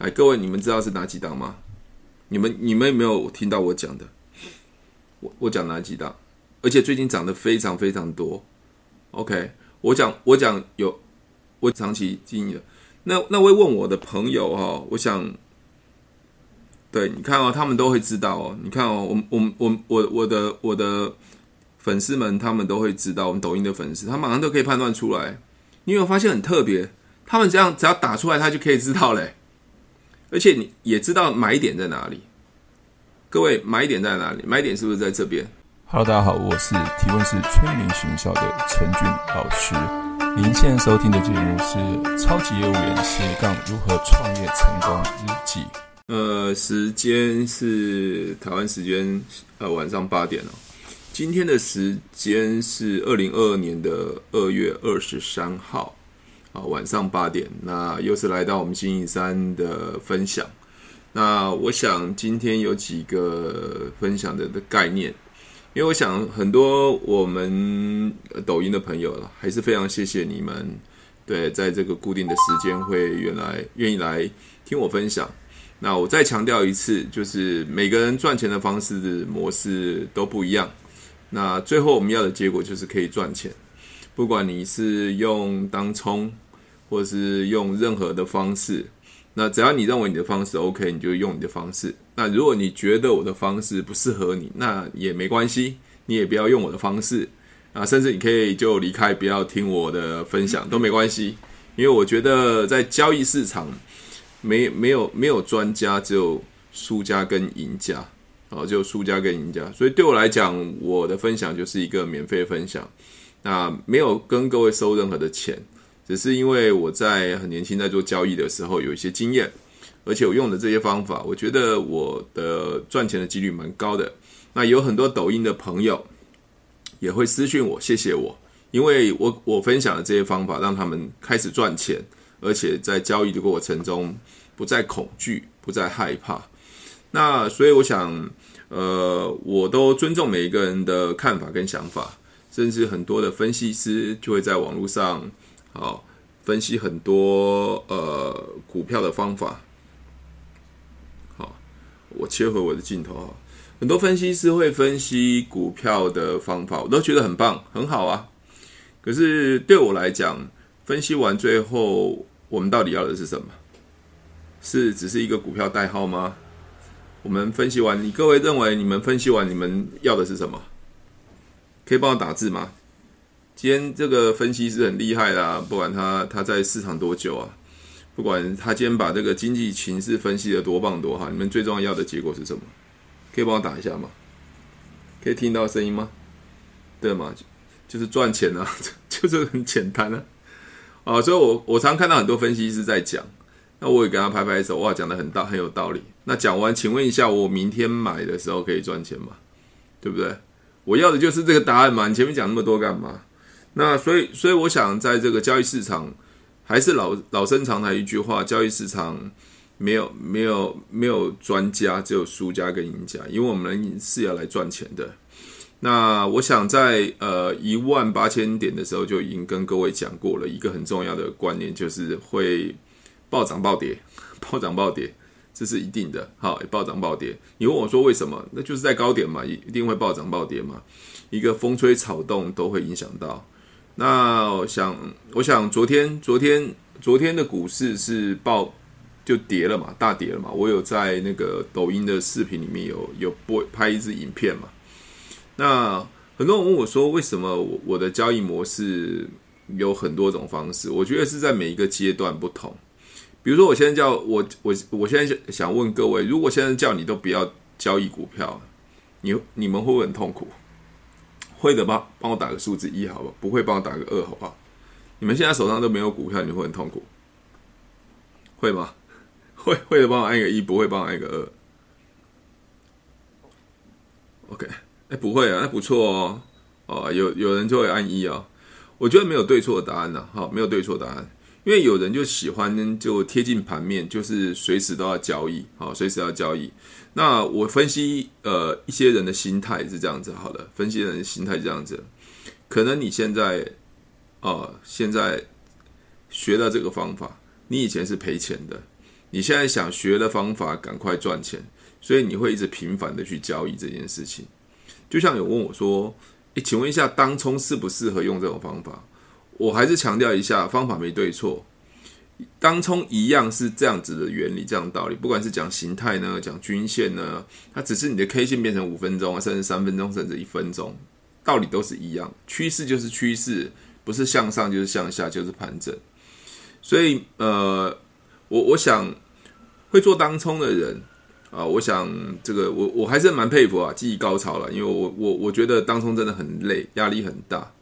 哎，各位，你们知道是哪几档吗？你们你们有没有听到我讲的？我我讲哪几档？而且最近涨得非常非常多。OK，我讲我讲有我长期经营。那那位问我的朋友哈、哦，我想，对，你看哦，他们都会知道哦。你看哦，我我我我我的我的粉丝们，他们都会知道。我们抖音的粉丝，他马上都可以判断出来。你有没有发现很特别？他们这样只要打出来，他就可以知道嘞。而且你也知道买点在哪里。各位，买点在哪里？买点是不是在这边？Hello，大家好，我是提问是催眠学校的陈俊老师。您现在收听的节目是《超级业务员斜杠如何创业成功日记》。呃，时间是台湾时间呃晚上八点哦。今天的时间是二零二二年的二月二十三号啊，晚上八点。那又是来到我们星期三的分享。那我想今天有几个分享的的概念。因为我想很多我们抖音的朋友了，还是非常谢谢你们，对，在这个固定的时间会原来愿意来听我分享。那我再强调一次，就是每个人赚钱的方式模式都不一样。那最后我们要的结果就是可以赚钱，不管你是用当冲，或是用任何的方式。那只要你认为你的方式 OK，你就用你的方式。那如果你觉得我的方式不适合你，那也没关系，你也不要用我的方式啊，甚至你可以就离开，不要听我的分享都没关系。因为我觉得在交易市场没没有没有专家，只有输家跟赢家啊，只有输家跟赢家。所以对我来讲，我的分享就是一个免费分享，那没有跟各位收任何的钱。只是因为我在很年轻在做交易的时候有一些经验，而且我用的这些方法，我觉得我的赚钱的几率蛮高的。那有很多抖音的朋友也会私讯我，谢谢我，因为我我分享的这些方法让他们开始赚钱，而且在交易的过程中不再恐惧，不再害怕。那所以我想，呃，我都尊重每一个人的看法跟想法，甚至很多的分析师就会在网络上。好，分析很多呃股票的方法。好，我切回我的镜头啊。很多分析师会分析股票的方法，我都觉得很棒，很好啊。可是对我来讲，分析完最后，我们到底要的是什么？是只是一个股票代号吗？我们分析完，你各位认为你们分析完，你们要的是什么？可以帮我打字吗？今天这个分析师很厉害啦，不管他他在市场多久啊，不管他今天把这个经济情势分析得多棒多好，你们最重要的结果是什么？可以帮我打一下吗？可以听到声音吗？对吗？就是赚钱啊，就是很简单啊。啊，所以我我常看到很多分析师在讲，那我也给他拍拍手，哇，讲的很大很有道理。那讲完，请问一下，我明天买的时候可以赚钱吗？对不对？我要的就是这个答案嘛。你前面讲那么多干嘛？那所以，所以我想，在这个交易市场，还是老老生常谈一句话：交易市场没有没有没有专家，只有输家跟赢家。因为我们是要来赚钱的。那我想在呃一万八千点的时候，就已经跟各位讲过了一个很重要的观念，就是会暴涨暴跌，暴涨暴跌，这是一定的。好，暴涨暴跌。你问我说为什么？那就是在高点嘛，一定会暴涨暴跌嘛。一个风吹草动都会影响到。那我想，我想昨天，昨天，昨天的股市是爆就跌了嘛，大跌了嘛。我有在那个抖音的视频里面有有播拍一支影片嘛。那很多人问我说，为什么我我的交易模式有很多种方式？我觉得是在每一个阶段不同。比如说，我现在叫我我我现在想问各位，如果现在叫你都不要交易股票，你你们会不会很痛苦？会的吧，帮我打个数字一，好吧？不会帮我打个二，好不好？你们现在手上都没有股票，你会很痛苦，会吗？会会的，帮我按个一，不会帮我按个二。OK，哎，不会啊，那不错哦。哦，有有人就会按一啊。我觉得没有对错的答案呢，好，没有对错答案。因为有人就喜欢就贴近盘面，就是随时都要交易，好，随时要交易。那我分析呃一些人的心态是这样子，好了，分析人的心态是这样子。可能你现在哦、呃，现在学到这个方法，你以前是赔钱的，你现在想学的方法赶快赚钱，所以你会一直频繁的去交易这件事情。就像有问我说：“诶，请问一下，当冲适不适合用这种方法？”我还是强调一下，方法没对错。当冲一样是这样子的原理，这样道理。不管是讲形态呢，讲均线呢，它只是你的 K 线变成五分钟啊，甚至三分钟，甚至一分钟，道理都是一样。趋势就是趋势，不是向上就是向下，就是盘整。所以，呃，我我想会做当冲的人啊，我想这个我我还是蛮佩服啊，技艺高超了。因为我我我觉得当冲真的很累，压力很大。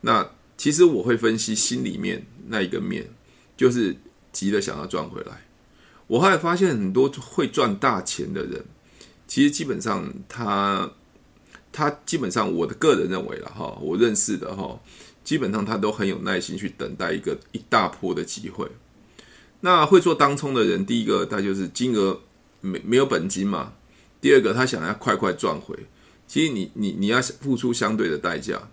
那其实我会分析心里面那一个面。就是急着想要赚回来。我后来发现很多会赚大钱的人，其实基本上他他基本上我的个人认为了哈，我认识的哈，基本上他都很有耐心去等待一个一大波的机会。那会做当冲的人，第一个他就是金额没没有本金嘛，第二个他想要快快赚回，其实你你你要付出相对的代价。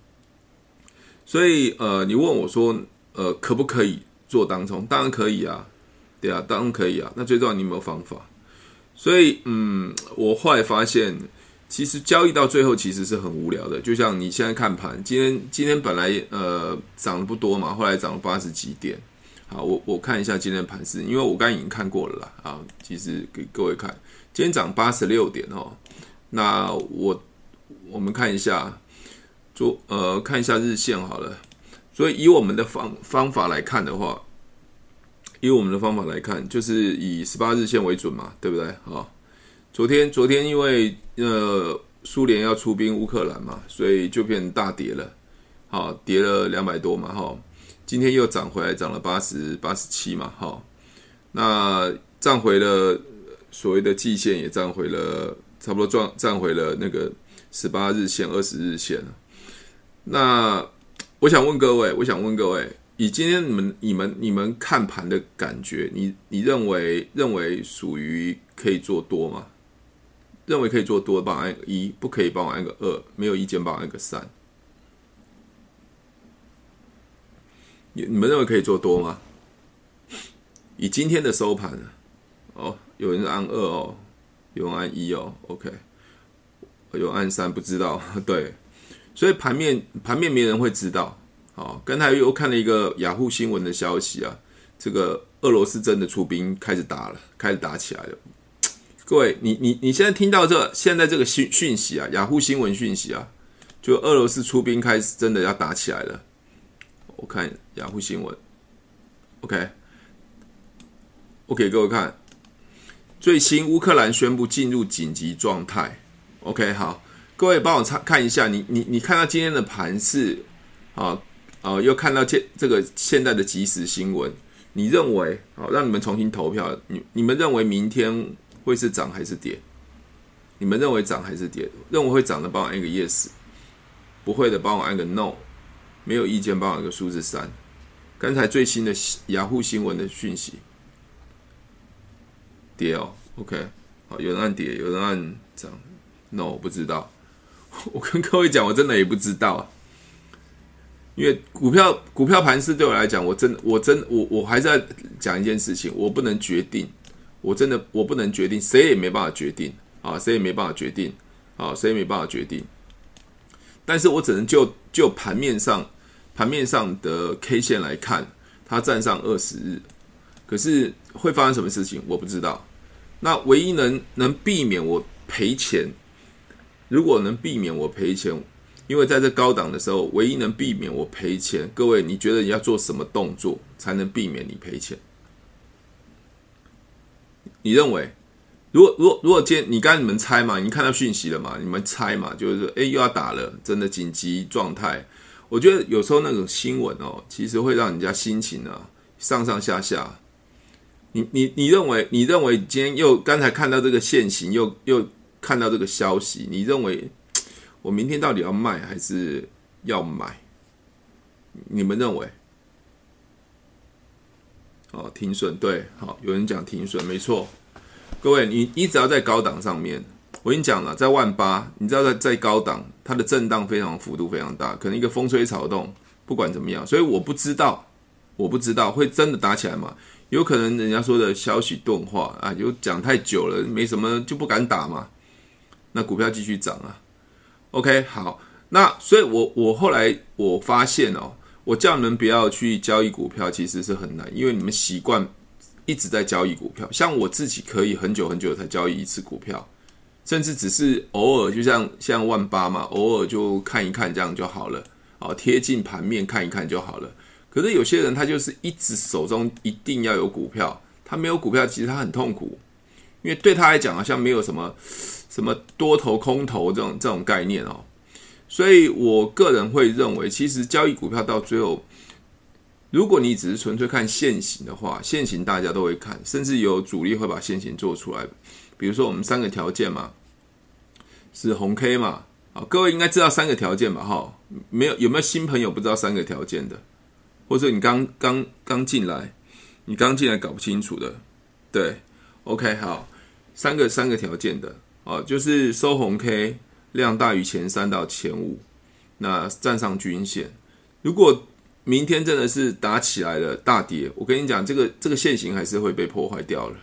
所以呃，你问我说呃，可不可以？做当冲当然可以啊，对啊，当然可以啊。那最重要你有没有方法？所以，嗯，我后来发现，其实交易到最后其实是很无聊的。就像你现在看盘，今天今天本来呃涨得不多嘛，后来涨了八十几点。好，我我看一下今天盘势，因为我刚刚已经看过了啦。啊，其实给各位看，今天涨八十六点哦。那我我们看一下，做呃看一下日线好了。所以以我们的方方法来看的话，以我们的方法来看，就是以十八日线为准嘛，对不对？啊，昨天昨天因为呃苏联要出兵乌克兰嘛，所以就变大跌了，好，跌了两百多嘛，哈，今天又涨回来，涨了八十八十七嘛，哈，那站回了所谓的季线，也站回了差不多站站回了那个十八日线、二十日线，那。我想问各位，我想问各位，以今天你们、你们、你们看盘的感觉，你你认为认为属于可以做多吗？认为可以做多，帮我按个一；不可以，帮我按个二；没有意见，帮我按个三。你你们认为可以做多吗？以今天的收盘，哦，有人按二哦，有人按一哦，OK，有按三，不知道，对。所以盘面盘面没人会知道，好，刚才又看了一个雅虎新闻的消息啊，这个俄罗斯真的出兵开始打了，开始打起来了。各位，你你你现在听到这现在这个讯讯息啊，雅虎新闻讯息啊，就俄罗斯出兵开始真的要打起来了。我看雅虎新闻，OK，我给各位看最新乌克兰宣布进入紧急状态，OK，好。各位帮我查看一下，你你你看到今天的盘势，啊啊，又看到这这个现在的即时新闻，你认为好，让你们重新投票，你你们认为明天会是涨还是跌？你们认为涨还是跌？认为会涨的帮我按个 yes，不会的帮我按个 no，没有意见帮我按个数字三。刚才最新的雅虎新闻的讯息，跌哦，OK，好，有人按跌，有人按涨，no，我不知道。我跟各位讲，我真的也不知道啊，因为股票股票盘势对我来讲，我真我真我我还在讲一件事情，我不能决定，我真的我不能决定，谁也没办法决定啊，谁也没办法决定啊，谁也没办法决定，但是我只能就就盘面上盘面上的 K 线来看，它站上二十日，可是会发生什么事情我不知道，那唯一能能避免我赔钱。如果能避免我赔钱，因为在这高档的时候，唯一能避免我赔钱，各位，你觉得你要做什么动作才能避免你赔钱？你认为，如果如果如果今天你刚你们猜嘛，你看到讯息了嘛？你们猜嘛？就是说，诶，又要打了，真的紧急状态。我觉得有时候那种新闻哦，其实会让人家心情啊上上下下。你你你认为你认为今天又刚才看到这个现行又又。看到这个消息，你认为 我明天到底要卖还是要买？你们认为？哦，停损对，好，有人讲停损，没错。各位，你你只要在高档上面，我跟你讲了，在万八，你知道在在高档，它的震荡非常幅度非常大，可能一个风吹草动，不管怎么样，所以我不知道，我不知道会真的打起来吗？有可能人家说的消息钝化啊，就讲太久了，没什么就不敢打嘛。那股票继续涨啊。OK，好，那所以我我后来我发现哦，我叫你们不要去交易股票，其实是很难，因为你们习惯一直在交易股票。像我自己可以很久很久才交易一次股票，甚至只是偶尔，就像像万八嘛，偶尔就看一看这样就好了。哦，贴近盘面看一看就好了。可是有些人他就是一直手中一定要有股票，他没有股票其实他很痛苦，因为对他来讲好像没有什么什么多头空头这种这种概念哦。所以我个人会认为，其实交易股票到最后，如果你只是纯粹看线型的话，线型大家都会看，甚至有主力会把线型做出来。比如说我们三个条件嘛，是红 K 嘛。啊，各位应该知道三个条件吧？哈，没有，有没有新朋友不知道三个条件的？或者你刚刚刚进来，你刚进来搞不清楚的？对，OK，好，三个三个条件的哦，就是收红 K 量大于前三到前五，那站上均线。如果明天真的是打起来了大跌，我跟你讲，这个这个线型还是会被破坏掉了。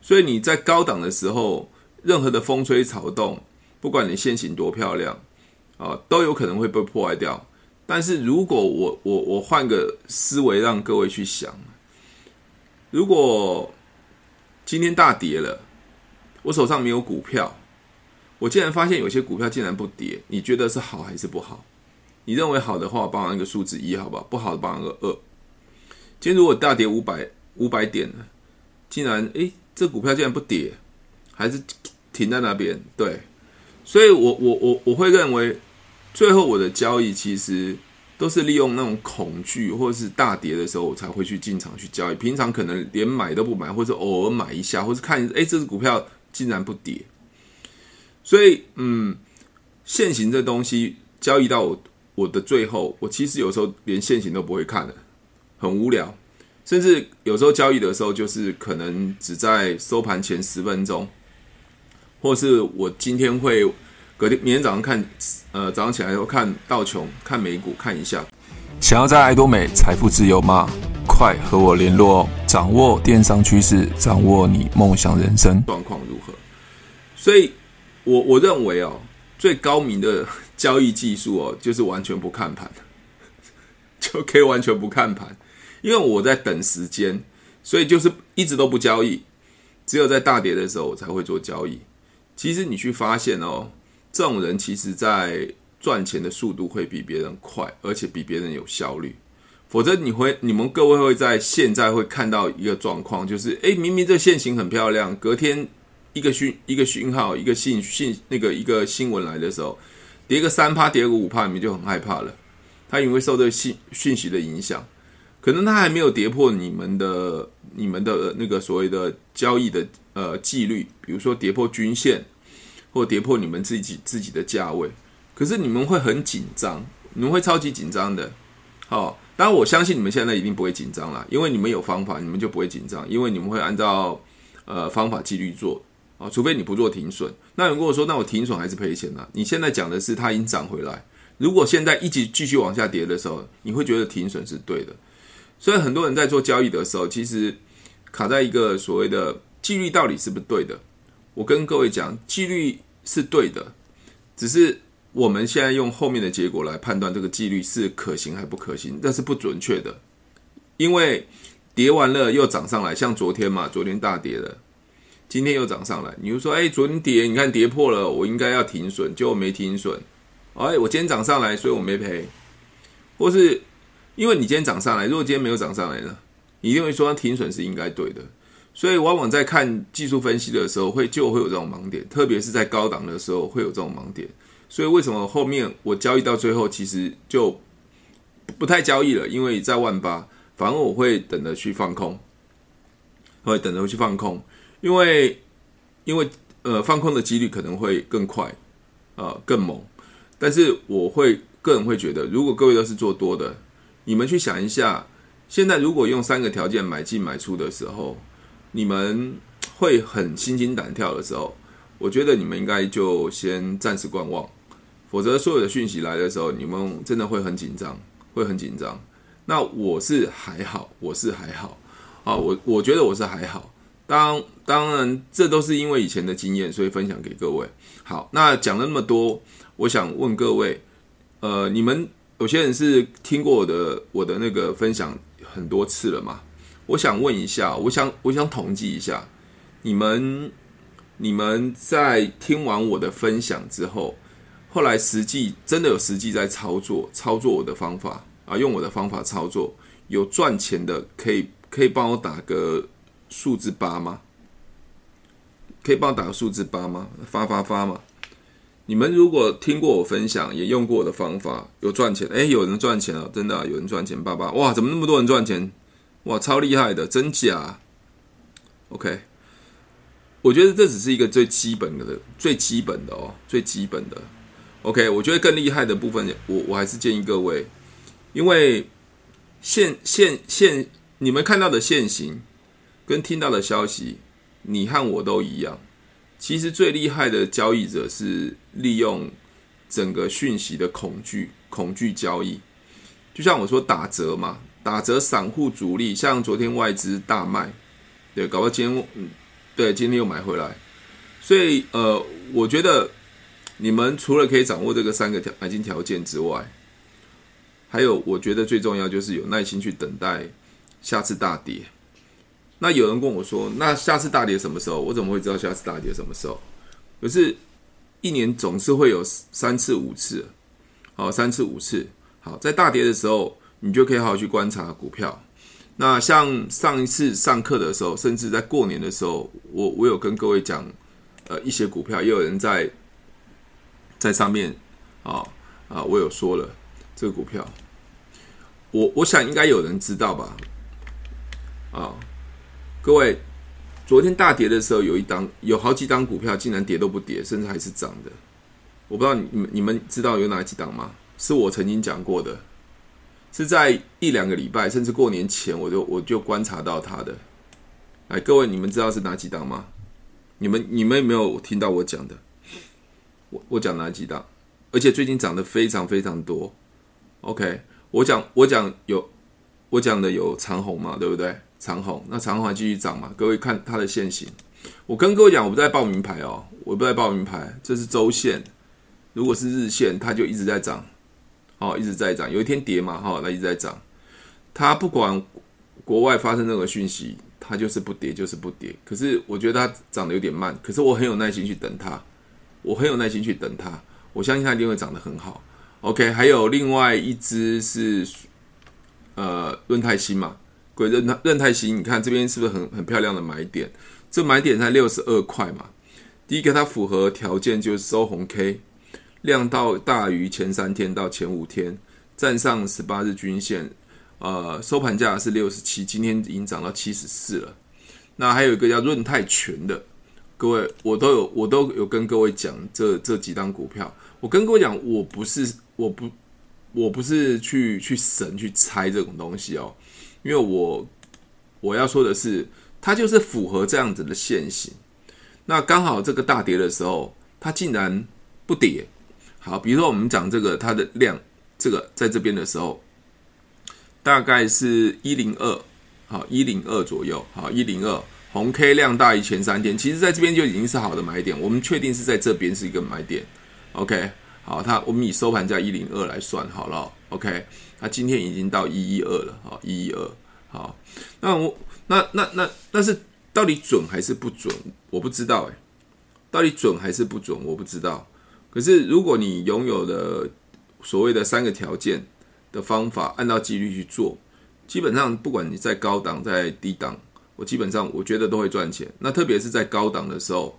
所以你在高档的时候，任何的风吹草动。不管你线型多漂亮，啊，都有可能会被破坏掉。但是如果我我我换个思维，让各位去想，如果今天大跌了，我手上没有股票，我竟然发现有些股票竟然不跌，你觉得是好还是不好？你认为好的话，帮我一个数字一，好不好？不好的，帮我个二。今天如果大跌五百五百点呢，竟然诶，这股票竟然不跌，还是停在那边，对。所以我，我我我会认为，最后我的交易其实都是利用那种恐惧，或者是大跌的时候，我才会去进场去交易。平常可能连买都不买，或者偶尔买一下，或者看，哎，这只股票竟然不跌。所以，嗯，现行这东西交易到我我的最后，我其实有时候连现行都不会看的，很无聊。甚至有时候交易的时候，就是可能只在收盘前十分钟。或是我今天会隔天、明天早上看，呃，早上起来后看道琼，看美股，看一下。想要在爱多美财富自由吗？快和我联络哦！掌握电商趋势，掌握你梦想人生。状况如何？所以我我认为哦，最高明的交易技术哦，就是完全不看盘，就可以完全不看盘，因为我在等时间，所以就是一直都不交易，只有在大跌的时候我才会做交易。其实你去发现哦，这种人其实在赚钱的速度会比别人快，而且比别人有效率。否则你会，你们各位会在现在会看到一个状况，就是诶，明明这线型很漂亮，隔天一个讯一个讯号，一个信信那个一个新闻来的时候，跌个三趴，跌个五趴，你们就很害怕了。他因为受这个信讯息的影响，可能他还没有跌破你们的你们的那个所谓的交易的。呃，纪律，比如说跌破均线，或跌破你们自己自己的价位，可是你们会很紧张，你们会超级紧张的。好、哦，当然我相信你们现在一定不会紧张啦，因为你们有方法，你们就不会紧张，因为你们会按照呃方法纪律做啊、哦，除非你不做停损。那如果说，那我停损还是赔钱呢？你现在讲的是它已经涨回来，如果现在一直继续往下跌的时候，你会觉得停损是对的。所以很多人在做交易的时候，其实卡在一个所谓的。纪律到底是不是对的？我跟各位讲，纪律是对的，只是我们现在用后面的结果来判断这个纪律是可行还不可行，那是不准确的。因为跌完了又涨上来，像昨天嘛，昨天大跌了，今天又涨上来。你就说，哎，昨天跌，你看跌破了，我应该要停损，结果没停损。哎，我今天涨上来，所以我没赔。或是因为你今天涨上来，如果今天没有涨上来呢，你一定会说停损是应该对的。所以，往往在看技术分析的时候，会就会有这种盲点，特别是在高档的时候会有这种盲点。所以，为什么后面我交易到最后，其实就不太交易了？因为在万八，反而我会等着去放空，会等着去放空，因为因为呃，放空的几率可能会更快，呃，更猛。但是，我会个人会觉得，如果各位都是做多的，你们去想一下，现在如果用三个条件买进买出的时候。你们会很心惊胆跳的时候，我觉得你们应该就先暂时观望，否则所有的讯息来的时候，你们真的会很紧张，会很紧张。那我是还好，我是还好，啊，我我觉得我是还好。当当然，这都是因为以前的经验，所以分享给各位。好，那讲了那么多，我想问各位，呃，你们有些人是听过我的我的那个分享很多次了嘛？我想问一下，我想我想统计一下，你们你们在听完我的分享之后，后来实际真的有实际在操作操作我的方法啊，用我的方法操作有赚钱的，可以可以帮我打个。数字八吗？可以帮我打个数字八吗？发发发吗？你们如果听过我分享，也用过我的方法，有赚钱？哎，有人赚钱了，真的，有人赚钱！爸爸，哇，怎么那么多人赚钱？哇，超厉害的，真假？OK，我觉得这只是一个最基本的、最基本的哦，最基本的。OK，我觉得更厉害的部分，我我还是建议各位，因为现现现你们看到的现行。跟听到的消息，你和我都一样。其实最厉害的交易者是利用整个讯息的恐惧，恐惧交易。就像我说打折嘛，打折散户主力，像昨天外资大卖，对，搞到今天，嗯，对，今天又买回来。所以呃，我觉得你们除了可以掌握这个三个条买进条件之外，还有我觉得最重要就是有耐心去等待下次大跌。那有人问我说：“那下次大跌什么时候？我怎么会知道下次大跌什么时候？可是，一年总是会有三次、五次，好，三次、五次。好，在大跌的时候，你就可以好好去观察股票。那像上一次上课的时候，甚至在过年的时候，我我有跟各位讲，呃，一些股票，也有人在在上面啊啊，我有说了这个股票，我我想应该有人知道吧，啊。”各位，昨天大跌的时候，有一档有好几档股票竟然跌都不跌，甚至还是涨的。我不知道你们你们知道有哪几档吗？是我曾经讲过的，是在一两个礼拜甚至过年前，我就我就观察到它的。哎，各位，你们知道是哪几档吗？你们你们有没有听到我讲的？我我讲哪几档？而且最近涨得非常非常多。OK，我讲我讲有我讲的有长虹嘛，对不对？长虹，那长虹还继续涨嘛？各位看它的线型，我跟各位讲，我不在报名牌哦，我不在报名牌，这是周线。如果是日线，它就一直在涨，哦，一直在涨。有一天跌嘛，哈，它一直在涨。它不管国外发生任何讯息，它就是不跌，就是不跌。可是我觉得它涨得有点慢，可是我很有耐心去等它，我很有耐心去等它，我相信它一定会涨得很好。OK，还有另外一只是呃润泰新嘛。鬼润泰润泰新，你看这边是不是很很漂亮的买点？这买点才六十二块嘛。第一个它符合条件就是收红 K，量到大于前三天到前五天，站上十八日均线。呃，收盘价是六十七，今天已经涨到七十四了。那还有一个叫润泰全的，各位我都有我都有跟各位讲这这几档股票。我跟各位讲，我不是我不我不是去去神去猜这种东西哦。因为我我要说的是，它就是符合这样子的线型。那刚好这个大跌的时候，它竟然不跌。好，比如说我们讲这个它的量，这个在这边的时候，大概是一零二，好一零二左右，好一零二红 K 量大于前三天，其实在这边就已经是好的买点。我们确定是在这边是一个买点。OK，好，它我们以收盘价一零二来算好了。OK。它今天已经到一一二了，好一一二，好，那我那那那但是到底准还是不准？我不知道诶，到底准还是不准？我不知道。可是如果你拥有的所谓的三个条件的方法，按照纪律去做，基本上不管你在高档在低档，我基本上我觉得都会赚钱。那特别是在高档的时候，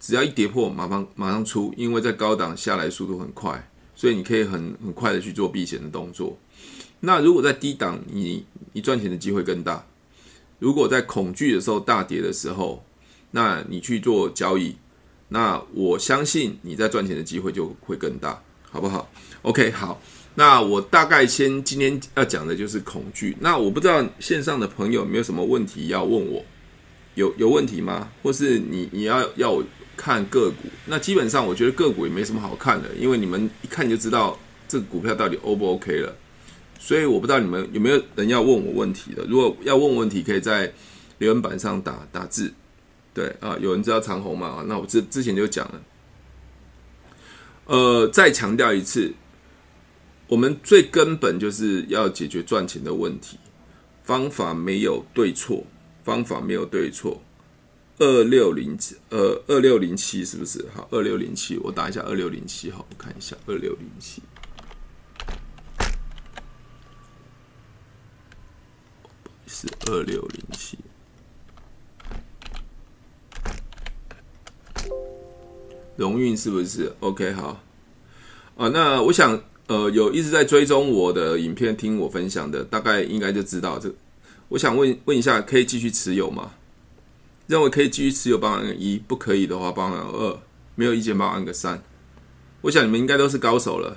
只要一跌破，马上马上出，因为在高档下来速度很快，所以你可以很很快的去做避险的动作。那如果在低档，你你赚钱的机会更大。如果在恐惧的时候大跌的时候，那你去做交易，那我相信你在赚钱的机会就会更大，好不好？OK，好。那我大概先今天要讲的就是恐惧。那我不知道线上的朋友有没有什么问题要问我？有有问题吗？或是你你要要我看个股？那基本上我觉得个股也没什么好看的，因为你们一看就知道这个股票到底 O 不 OK 了。所以我不知道你们有没有人要问我问题的。如果要问问题，可以在留言板上打打字。对啊，有人知道长虹吗？那我之之前就讲了。呃，再强调一次，我们最根本就是要解决赚钱的问题，方法没有对错，方法没有对错。二六零七，呃，二六零七是不是？好，二六零七，我打一下二六零七，好，我看一下二六零七，是二六零七。荣运是不是？OK，好啊。那我想，呃，有一直在追踪我的影片、听我分享的，大概应该就知道这。我想问问一下，可以继续持有吗？认为可以继续持有，帮我按个一；不可以的话，帮我按个二。没有意见，帮我按个三。我想你们应该都是高手了。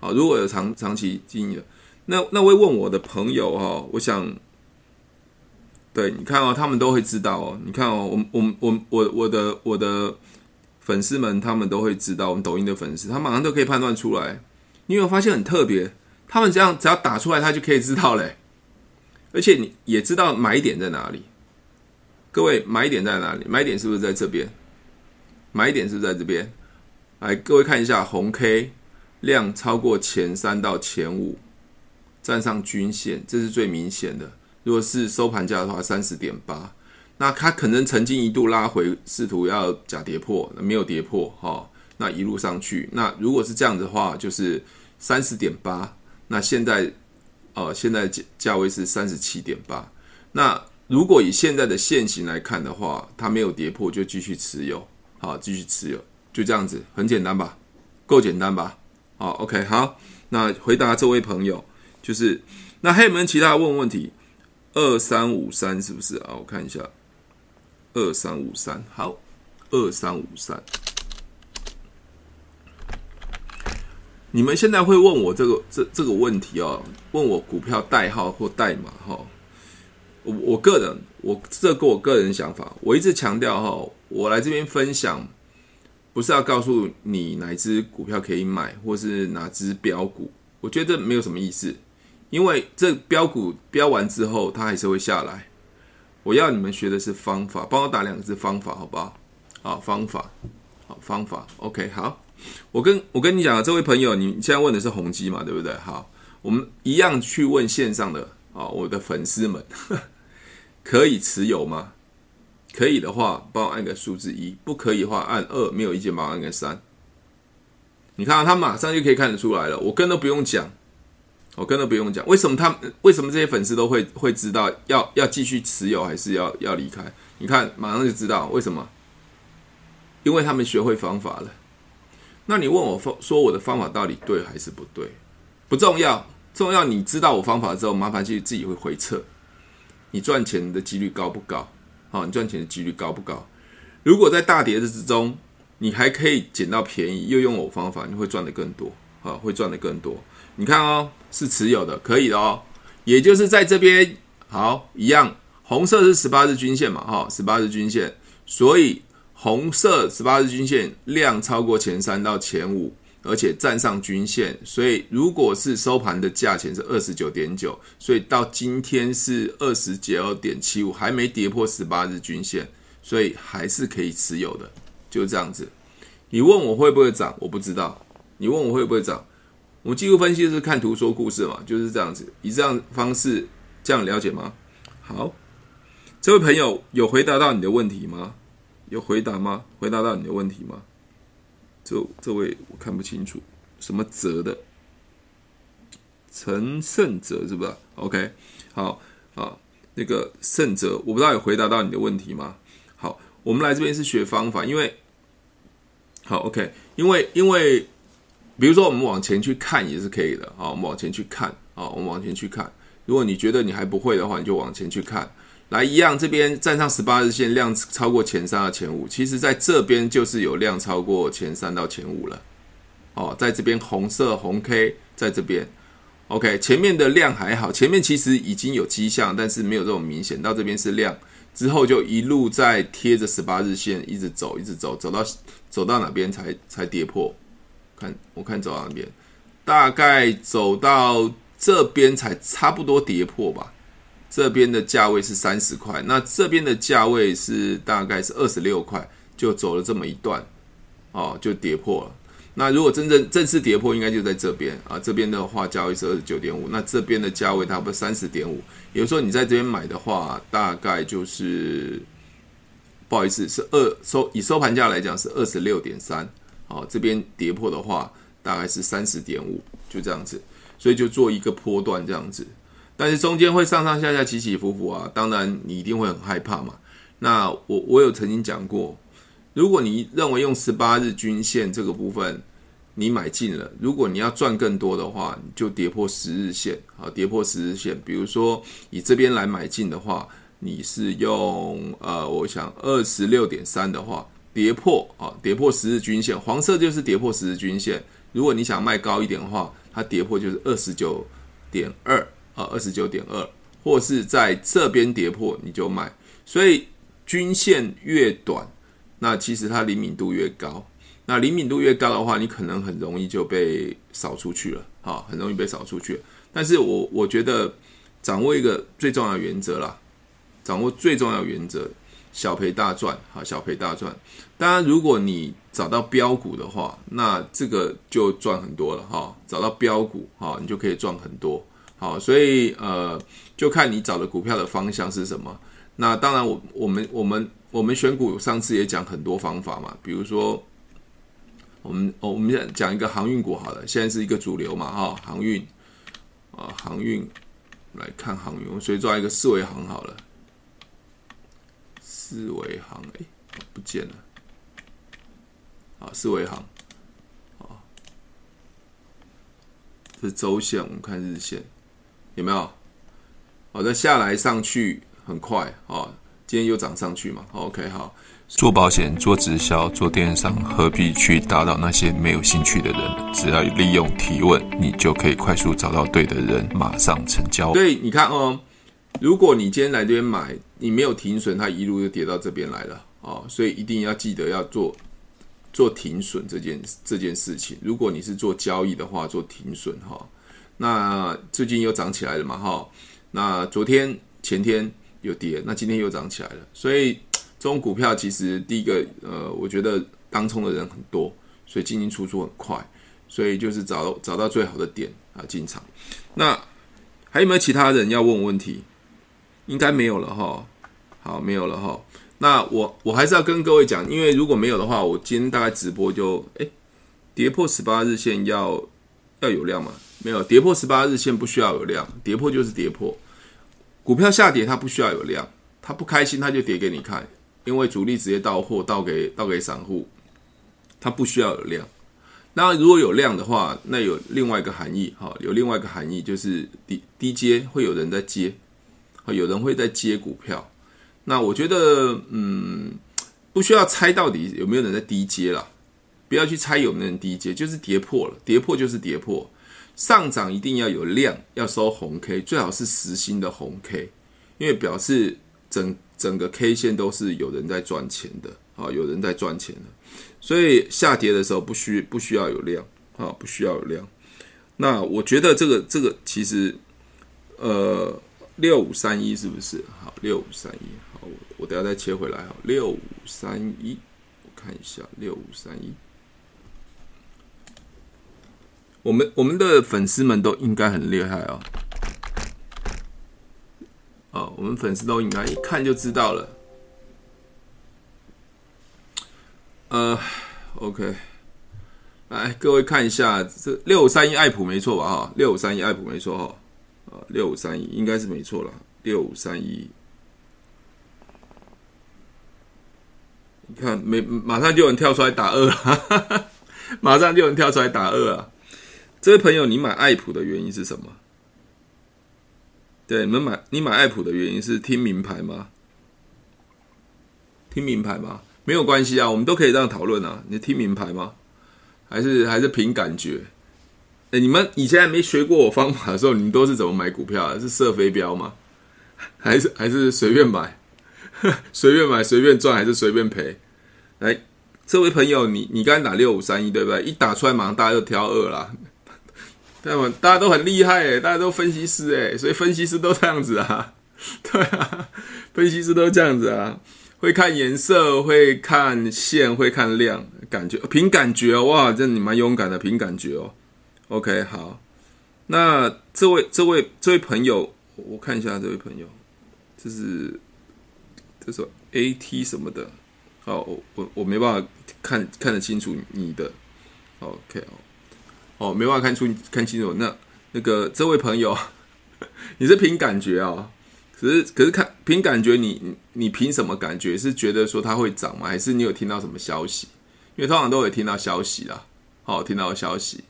好，如果有长长期经营的，那那位问我的朋友哈，我想，对，你看哦，他们都会知道哦。你看哦，我我我我我的我的。粉丝们他们都会知道，我们抖音的粉丝，他马上都可以判断出来。你有没有发现很特别？他们这样只要打出来，他就可以知道嘞。而且你也知道买点在哪里。各位，买点在哪里？买点是不是在这边？买点是不是在这边？来，各位看一下红 K 量超过前三到前五，站上均线，这是最明显的。如果是收盘价的话，三十点八。那它可能曾经一度拉回，试图要假跌破，没有跌破哈。那一路上去，那如果是这样子的话，就是三十点八。那现在，呃，现在价价位是三十七点八。那如果以现在的线型来看的话，它没有跌破，就继续持有，好，继续持有，就这样子，很简单吧？够简单吧？好，OK，好。那回答这位朋友，就是那还有没有其他问问题？二三五三是不是啊？我看一下。二三五三，好，二三五三。你们现在会问我这个这这个问题哦？问我股票代号或代码哈？我我个人，我这个我个人想法，我一直强调哈，我来这边分享，不是要告诉你哪只股票可以买，或是哪只标股，我觉得没有什么意思，因为这标股标完之后，它还是会下来。我要你们学的是方法，帮我打两个字“方法”，好不好？好，方法，好，方法。OK，好。我跟我跟你讲，这位朋友，你现在问的是宏基嘛，对不对？好，我们一样去问线上的啊，我的粉丝们，可以持有吗？可以的话，帮我按个数字一；不可以的话，按二。没有意见，帮我按个三。你看啊，他马上就可以看得出来了，我跟都不用讲。我跟都不用讲，为什么他们为什么这些粉丝都会会知道要要继续持有还是要要离开？你看，马上就知道为什么？因为他们学会方法了。那你问我说说我的方法到底对还是不对？不重要，重要你知道我方法之后，麻烦去自己会回撤，你赚钱的几率高不高？好，你赚钱的几率高不高？如果在大跌之中，你还可以捡到便宜，又用我方法，你会赚得更多，好，会赚得更多。你看哦，是持有的，可以的哦。也就是在这边，好，一样，红色是十八日均线嘛，哈，十八日均线，所以红色十八日均线量超过前三到前五，而且站上均线，所以如果是收盘的价钱是二十九点九，所以到今天是二十九点七五，还没跌破十八日均线，所以还是可以持有的，就这样子。你问我会不会涨，我不知道。你问我会不会涨？我们技术分析是看图说故事嘛，就是这样子，以这样方式这样了解吗？好，这位朋友有回答到你的问题吗？有回答吗？回答到你的问题吗？这这位我看不清楚，什么哲的？陈胜哲是不是？OK，好，啊，那个胜哲，我不知道有回答到你的问题吗？好，我们来这边是学方法，因为好 OK，因为因为。比如说，我们往前去看也是可以的啊。我们往前去看啊，我们往前去看。如果你觉得你还不会的话，你就往前去看。来，一样这边站上十八日线，量超过前三到前五。其实在这边就是有量超过前三到前五了。哦，在这边红色红 K 在这边，OK，前面的量还好，前面其实已经有迹象，但是没有这种明显。到这边是量之后就一路在贴着十八日线一直走，一直走，走到走到哪边才才跌破。看，我看走到那边，大概走到这边才差不多跌破吧。这边的价位是三十块，那这边的价位是大概是二十六块，就走了这么一段，哦，就跌破了。那如果真正正式跌破，应该就在这边啊。这边的话，价位是二十九点五，那这边的价位差不多三十点五。也就是说，你在这边买的话，大概就是不好意思，是二收以收盘价来讲是二十六点三。好，这边跌破的话，大概是三十点五，就这样子。所以就做一个波段这样子。但是中间会上上下下起起伏伏啊，当然你一定会很害怕嘛。那我我有曾经讲过，如果你认为用十八日均线这个部分你买进了，如果你要赚更多的话，你就跌破十日线啊，跌破十日线。比如说以这边来买进的话，你是用呃，我想二十六点三的话，跌破啊，跌破十日均线，黄色就是跌破十日均线。如果你想卖高一点的话，它跌破就是二十九点二。啊，二十九点二，或是在这边跌破你就卖，所以均线越短，那其实它灵敏度越高。那灵敏度越高的话，你可能很容易就被扫出去了，啊，很容易被扫出去。但是我我觉得掌握一个最重要原则啦，掌握最重要原则，小赔大赚，好，小赔大赚。当然，如果你找到标股的话，那这个就赚很多了，哈，找到标股，哈，你就可以赚很多。好，所以呃，就看你找的股票的方向是什么。那当然我，我们我们我们选股上次也讲很多方法嘛，比如说，我们我们现在讲一个航运股好了，现在是一个主流嘛，哈，航运啊，航运来看航运，我们随便抓一个四维航好了，四维行哎，不见了，啊，四维行，啊，这是周线，我们看日线。有没有？好的，下来上去很快啊！今天又涨上去嘛？OK，好。做保险、做直销、做电商，何必去打扰那些没有兴趣的人？只要利用提问，你就可以快速找到对的人，马上成交。所以你看哦，如果你今天来这边买，你没有停损，它一路就跌到这边来了哦。所以一定要记得要做做停损这件这件事情。如果你是做交易的话，做停损哈。那最近又涨起来了嘛？哈，那昨天前天有跌，那今天又涨起来了。所以这种股票其实第一个，呃，我觉得当冲的人很多，所以进进出出很快，所以就是找找到最好的点啊进场。那还有没有其他人要问问题？应该没有了哈。好，没有了哈。那我我还是要跟各位讲，因为如果没有的话，我今天大概直播就诶，跌破十八日线要要有量吗。没有跌破十八日线不需要有量，跌破就是跌破。股票下跌它不需要有量，它不开心它就跌给你看，因为主力直接倒货倒给倒给散户，它不需要有量。那如果有量的话，那有另外一个含义哈，有另外一个含义就是低低接会有人在接，有人会在接股票。那我觉得嗯，不需要猜到底有没有人在低接了，不要去猜有没有人低接，就是跌破了，跌破就是跌破。上涨一定要有量，要收红 K，最好是实心的红 K，因为表示整整个 K 线都是有人在赚钱的啊，有人在赚钱的，所以下跌的时候不需不需要有量啊，不需要有量。那我觉得这个这个其实，呃，六五三一是不是？好，六五三一，好，我我等下再切回来哈，六五三一，我看一下六五三一。我们我们的粉丝们都应该很厉害哦，哦，我们粉丝都应该一看就知道了。呃，OK，来各位看一下，这六五三一爱普没错吧？哈，六五三一爱普没错哈，啊，六五三一应该是没错了，六五三一，你看没马上就有人跳出来打二，哈哈哈，马上就有人跳出来打二啊！这位朋友，你买爱普的原因是什么？对，你们买你买爱普的原因是听名牌吗？听名牌吗？没有关系啊，我们都可以这样讨论啊。你听名牌吗？还是还是凭感觉？哎，你们以前还没学过我方法的时候，你们都是怎么买股票的？是射飞镖吗？还是还是随便买？随便买随便赚还是随便赔？来，这位朋友，你你刚才打六五三一对不对？一打出来马上大家就挑二啦。那么大家都很厉害诶，大家都分析师诶，所以分析师都这样子啊，对啊，分析师都这样子啊，会看颜色，会看线，会看量，感觉凭感觉，哇，这你蛮勇敢的，凭感觉哦。OK，好，那这位这位这位朋友，我看一下这位朋友，这是这是 AT 什么的，哦，我我我没办法看看得清楚你的，OK 哦。哦，没办法看出看清楚。那那个这位朋友，你是凭感觉哦？可是可是看凭感觉你，你你凭什么感觉？是觉得说它会涨吗？还是你有听到什么消息？因为通常都会听到消息啦。好，听到消息。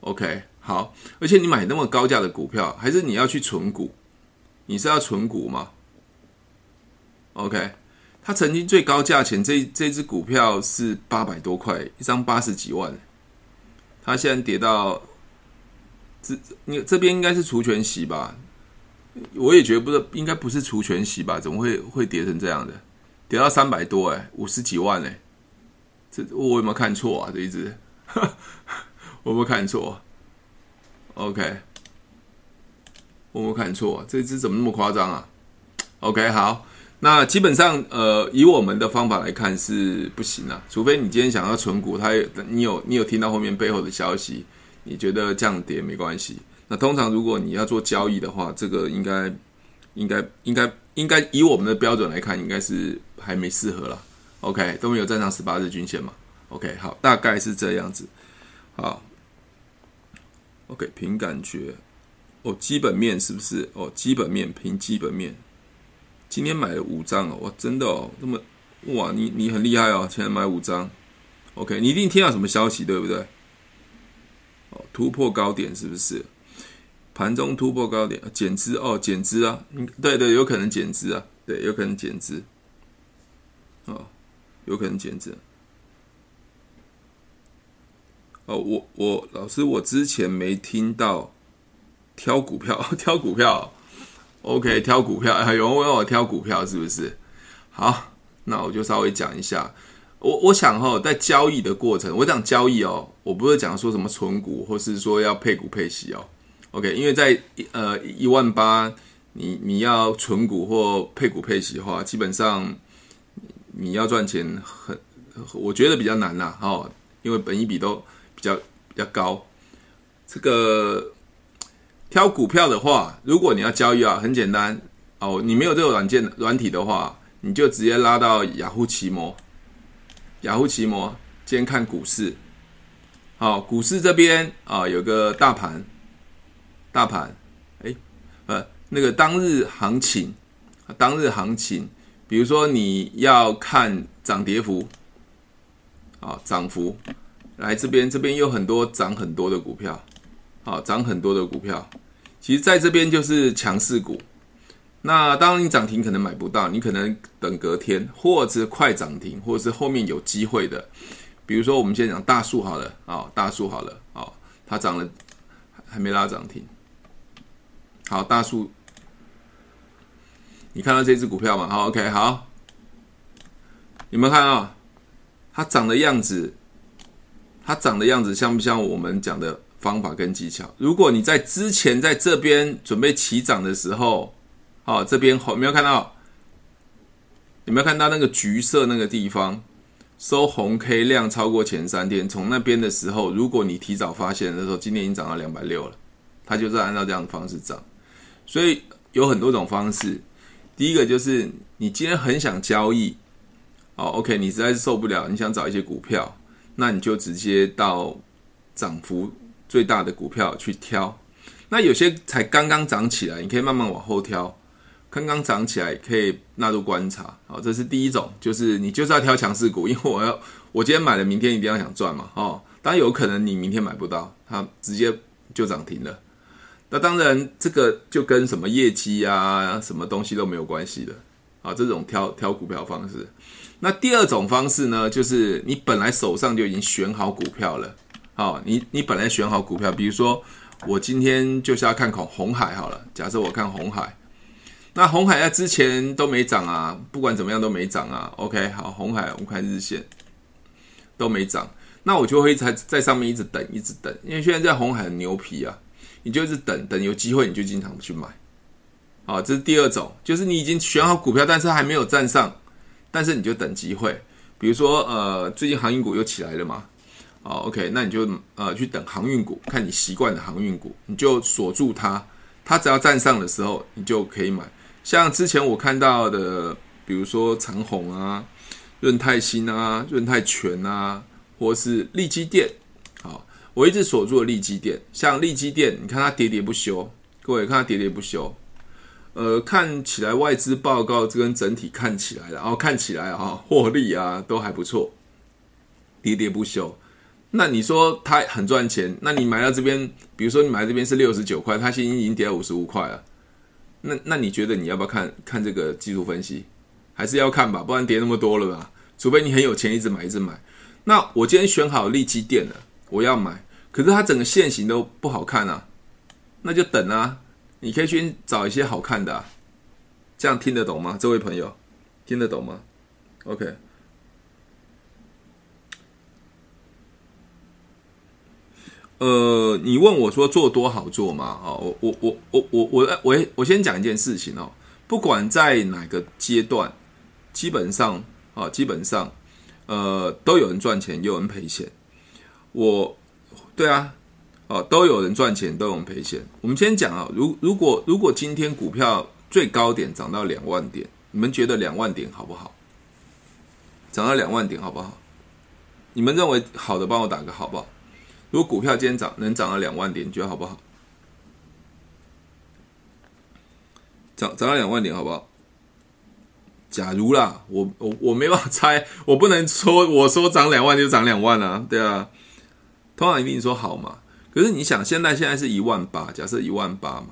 OK，好。而且你买那么高价的股票，还是你要去存股？你是要存股吗？OK，它曾经最高价钱，这这只股票是八百多块一张，八十几万。它现在跌到这，你这边应该是除权息吧？我也觉得不是，应该不是除权息吧？怎么会会跌成这样的？跌到三百多哎，五十几万哎，这我有没有看错啊？这一只，我有没看错？OK，我有没看错？这只怎么那么夸张啊？OK，好。那基本上，呃，以我们的方法来看是不行啊，除非你今天想要存股，它你有你有听到后面背后的消息，你觉得降跌没关系。那通常如果你要做交易的话，这个应该应该应该应该以我们的标准来看，应该是还没适合了。OK，都没有站上十八日均线嘛？OK，好，大概是这样子。好，OK，凭感觉，哦，基本面是不是？哦，基本面凭基本面。今天买了五张哦，哇，真的哦，那么哇，你你很厉害哦，现在买五张，OK，你一定听到什么消息，对不对？哦，突破高点是不是？盘中突破高点，减资哦，减资啊，对对，有可能减资啊，对，有可能减资，哦，有可能减资。哦，我我老师，我之前没听到挑股票，挑股票。OK，挑股票，有人问我挑股票是不是？好，那我就稍微讲一下。我我想哈，在交易的过程，我讲交易哦，我不是讲说什么存股，或是说要配股配息哦。OK，因为在呃一万八，你你要存股或配股配息的话，基本上你要赚钱很，我觉得比较难呐，哦，因为本一笔都比较比较高，这个。挑股票的话，如果你要交易啊，很简单哦。你没有这个软件软体的话，你就直接拉到雅虎奇摩。雅虎奇摩，今天看股市。好，股市这边啊，有个大盘，大盘，哎，呃，那个当日行情，当日行情，比如说你要看涨跌幅，啊，涨幅，来这边，这边有很多涨很多的股票。好，涨很多的股票，其实在这边就是强势股。那当然，你涨停可能买不到，你可能等隔天，或者快涨停，或者是后面有机会的。比如说，我们先讲大树好了，啊，大树好了，啊，它涨了，还没拉涨停。好，大树，你看到这只股票吗？好，OK，好，你们看到它涨的样子？它涨的样子像不像我们讲的？方法跟技巧，如果你在之前在这边准备起涨的时候，好，这边有没有看到？有没有看到那个橘色那个地方收红 K 量超过前三天？从那边的时候，如果你提早发现的时候，今天已经涨到两百六了，它就是按照这样的方式涨。所以有很多种方式。第一个就是你今天很想交易，哦，OK，你实在是受不了，你想找一些股票，那你就直接到涨幅。最大的股票去挑，那有些才刚刚涨起来，你可以慢慢往后挑。刚刚涨起来可以纳入观察，好，这是第一种，就是你就是要挑强势股，因为我要我今天买了，明天一定要想赚嘛，哦，当然有可能你明天买不到，它直接就涨停了。那当然这个就跟什么业绩啊，什么东西都没有关系的，啊，这种挑挑股票方式。那第二种方式呢，就是你本来手上就已经选好股票了。好，你你本来选好股票，比如说我今天就是要看红红海好了。假设我看红海，那红海在之前都没涨啊，不管怎么样都没涨啊。OK，好，红海我们看日线都没涨，那我就会在在上面一直等，一直等，因为现在在红海很牛皮啊。你就一直等等有机会你就经常去买。好，这是第二种，就是你已经选好股票，但是还没有站上，但是你就等机会。比如说，呃，最近航运股又起来了嘛，哦，OK，那你就呃去等航运股，看你习惯的航运股，你就锁住它，它只要站上的时候，你就可以买。像之前我看到的，比如说长虹啊、润泰新啊、润泰全啊，或是利基电，好，我一直锁住了利基电。像利基电，你看它喋喋不休，各位看它喋喋不休。呃，看起来外资报告这跟整体看起来，然后看起来啊，获利啊都还不错，跌跌不休。那你说它很赚钱？那你买到这边，比如说你买这边是六十九块，它现在已经跌到五十五块了。那那你觉得你要不要看看这个技术分析？还是要看吧，不然跌那么多了吧？除非你很有钱，一直买一直买。那我今天选好利基电了，我要买，可是它整个线型都不好看啊，那就等啊。你可以去找一些好看的，这样听得懂吗？这位朋友，听得懂吗？OK。呃，你问我说做多好做吗？哦，我我我我我我我我先讲一件事情哦，不管在哪个阶段，基本上啊，基本上，呃，都有人赚钱，有人赔钱。我，对啊。哦，都有人赚钱，都有人赔钱。我们先讲啊，如如果如果今天股票最高点涨到两万点，你们觉得两万点好不好？涨到两万点好不好？你们认为好的，帮我打个好不好？如果股票今天涨能涨到两万点，你觉得好不好？涨涨到两万点好不好？假如啦，我我我没办法猜，我不能说我说涨两万就涨两万啊，对啊，通常一定说好嘛。可是你想，现在现在是一万八，假设一万八嘛，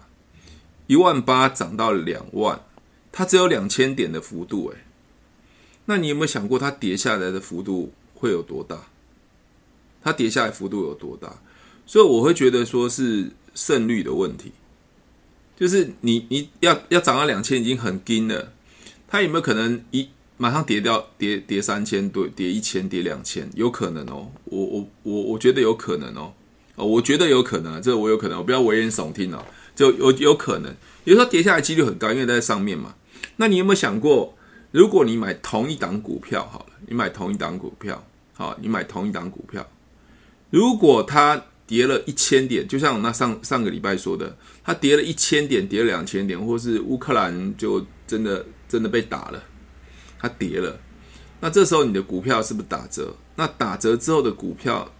一万八涨到两万，它只有两千点的幅度诶，那你有没有想过它跌下来的幅度会有多大？它跌下来幅度有多大？所以我会觉得说是胜率的问题，就是你你要要涨到两千已经很惊了，它有没有可能一马上跌掉跌跌三千对，跌一千跌两千？有可能哦，我我我我觉得有可能哦。我觉得有可能，这个我有可能，我不要危言耸听哦，就有有可能，有时候跌下来几率很高，因为在上面嘛。那你有没有想过，如果你买同一档股票好了，你买同一档股票，好，你买同一档股票，如果它跌了一千点，就像我那上上个礼拜说的，它跌了一千点，跌了两千点，或是乌克兰就真的真的被打了，它跌了，那这时候你的股票是不是打折？那打折之后的股票？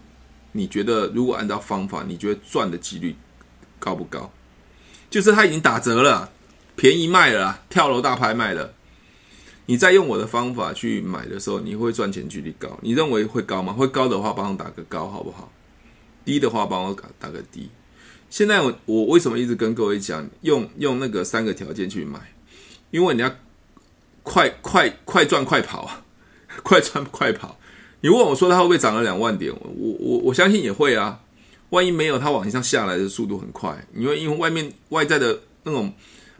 你觉得如果按照方法，你觉得赚的几率高不高？就是它已经打折了，便宜卖了，跳楼大拍卖了。你再用我的方法去买的时候，你会赚钱几率高？你认为会高吗？会高的话，帮我打个高好不好？低的话，帮我打打个低。现在我我为什么一直跟各位讲，用用那个三个条件去买？因为你要快快快赚快跑啊，快赚快跑。你问我说它会不会涨了两万点？我我我相信也会啊。万一没有，它往上下来的速度很快，因为因为外面外在的那种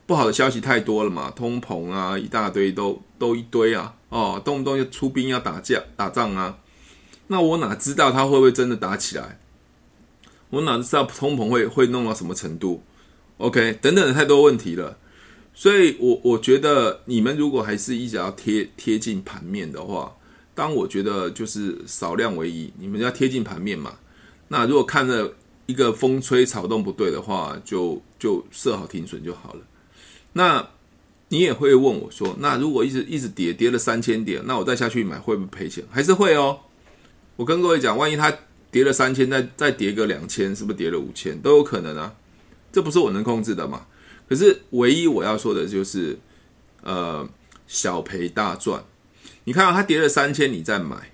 不好的消息太多了嘛，通膨啊一大堆都都一堆啊，哦，动不动就出兵要打架打仗啊。那我哪知道它会不会真的打起来？我哪知道通膨会会弄到什么程度？OK，等等的太多问题了。所以我我觉得你们如果还是一直要贴贴近盘面的话。当我觉得就是少量为宜，你们要贴近盘面嘛。那如果看着一个风吹草动不对的话，就就设好停损就好了。那你也会问我说，那如果一直一直跌跌了三千点，那我再下去买会不会赔钱？还是会哦。我跟各位讲，万一它跌了三千，再再跌个两千，是不是跌了五千都有可能啊？这不是我能控制的嘛。可是唯一我要说的就是，呃，小赔大赚。你看啊，它跌了三千，你再买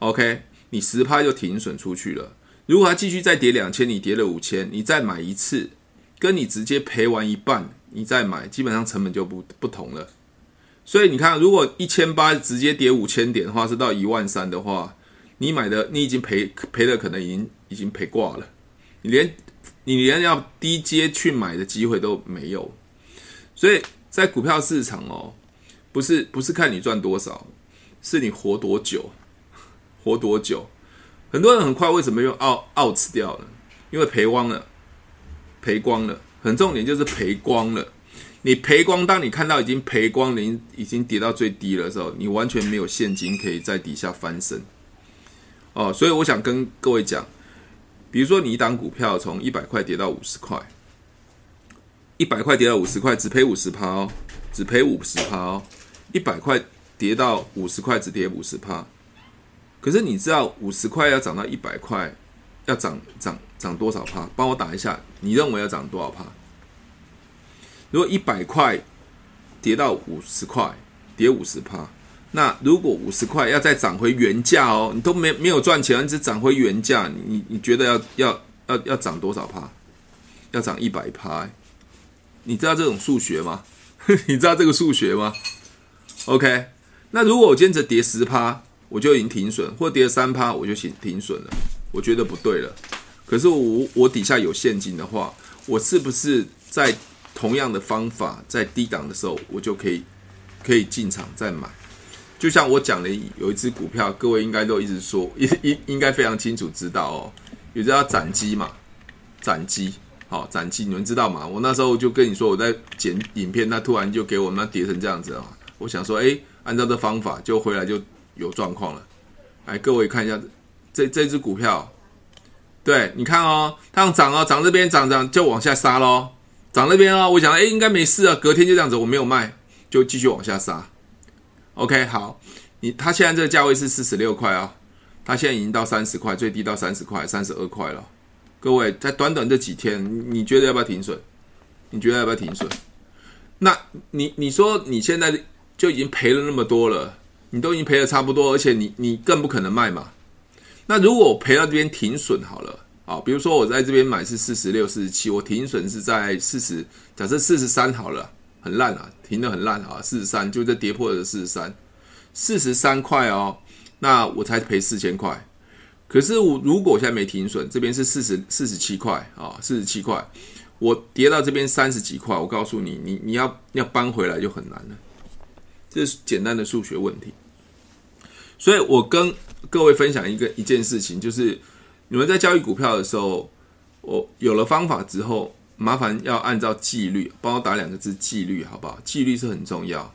，OK，你十趴就停损出去了。如果它继续再跌两千，你跌了五千，你再买一次，跟你直接赔完一半，你再买，基本上成本就不不同了。所以你看，如果一千八直接跌五千点的话，是到一万三的话，你买的你已经赔赔的可能已经已经赔挂了，你连你连要低阶去买的机会都没有。所以在股票市场哦。不是不是看你赚多少，是你活多久，活多久。很多人很快为什么又 out out 掉了？因为赔光了，赔光了，很重点就是赔光了。你赔光，当你看到已经赔光了，已经跌到最低的时候，你完全没有现金可以在底下翻身。哦，所以我想跟各位讲，比如说你一档股票从一百块跌到五十块，一百块跌到五十块，只赔五十趴哦，只赔五十趴哦，一百块跌到五十块，只跌五十趴。可是你知道五十块要涨到一百块，要涨涨涨多少趴？帮我打一下，你认为要涨多少趴？如果一百块跌到五十块，跌五十趴，那如果五十块要再涨回原价哦，你都没没有赚钱，只涨回原价，你你觉得要要要要涨多少趴？要涨一百趴？你知道这种数学吗？你知道这个数学吗？OK，那如果我今天只跌十趴，我就已经停损，或跌三趴，我就停停损了，我觉得不对了。可是我我底下有现金的话，我是不是在？同样的方法，在低档的时候，我就可以可以进场再买。就像我讲的，有一只股票，各位应该都一直说，应应应该非常清楚知道哦。有只叫展机嘛，展机，好，展机，你们知道吗？我那时候就跟你说，我在剪影片，那突然就给我们跌成这样子啊。我想说，哎，按照这方法，就回来就有状况了。来，各位看一下这这只股票，对，你看哦，它要涨哦，涨这边涨涨就往下杀喽。涨那边啊，我想，哎，应该没事啊。隔天就这样子，我没有卖，就继续往下杀。OK，好，你它现在这个价位是四十六块啊，它现在已经到三十块，最低到三十块，三十二块了。各位，在短短这几天，你觉得要不要停损？你觉得要不要停损？那你你说你现在就已经赔了那么多了，你都已经赔了差不多，而且你你更不可能卖嘛。那如果我赔到这边停损好了。啊，比如说我在这边买是四十六、四十七，我停损是在四十，假设四十三好了，很烂啊，停得很烂啊，四十三就这跌破了四十三，四十三块哦，那我才赔四千块。可是我如果我现在没停损，这边是四十四十七块啊，四十七块，我跌到这边三十几块，我告诉你，你你要要搬回来就很难了，这是简单的数学问题。所以我跟各位分享一个一件事情，就是。你们在交易股票的时候，我有了方法之后，麻烦要按照纪律，帮我打两个字“纪律”，好不好？纪律是很重要。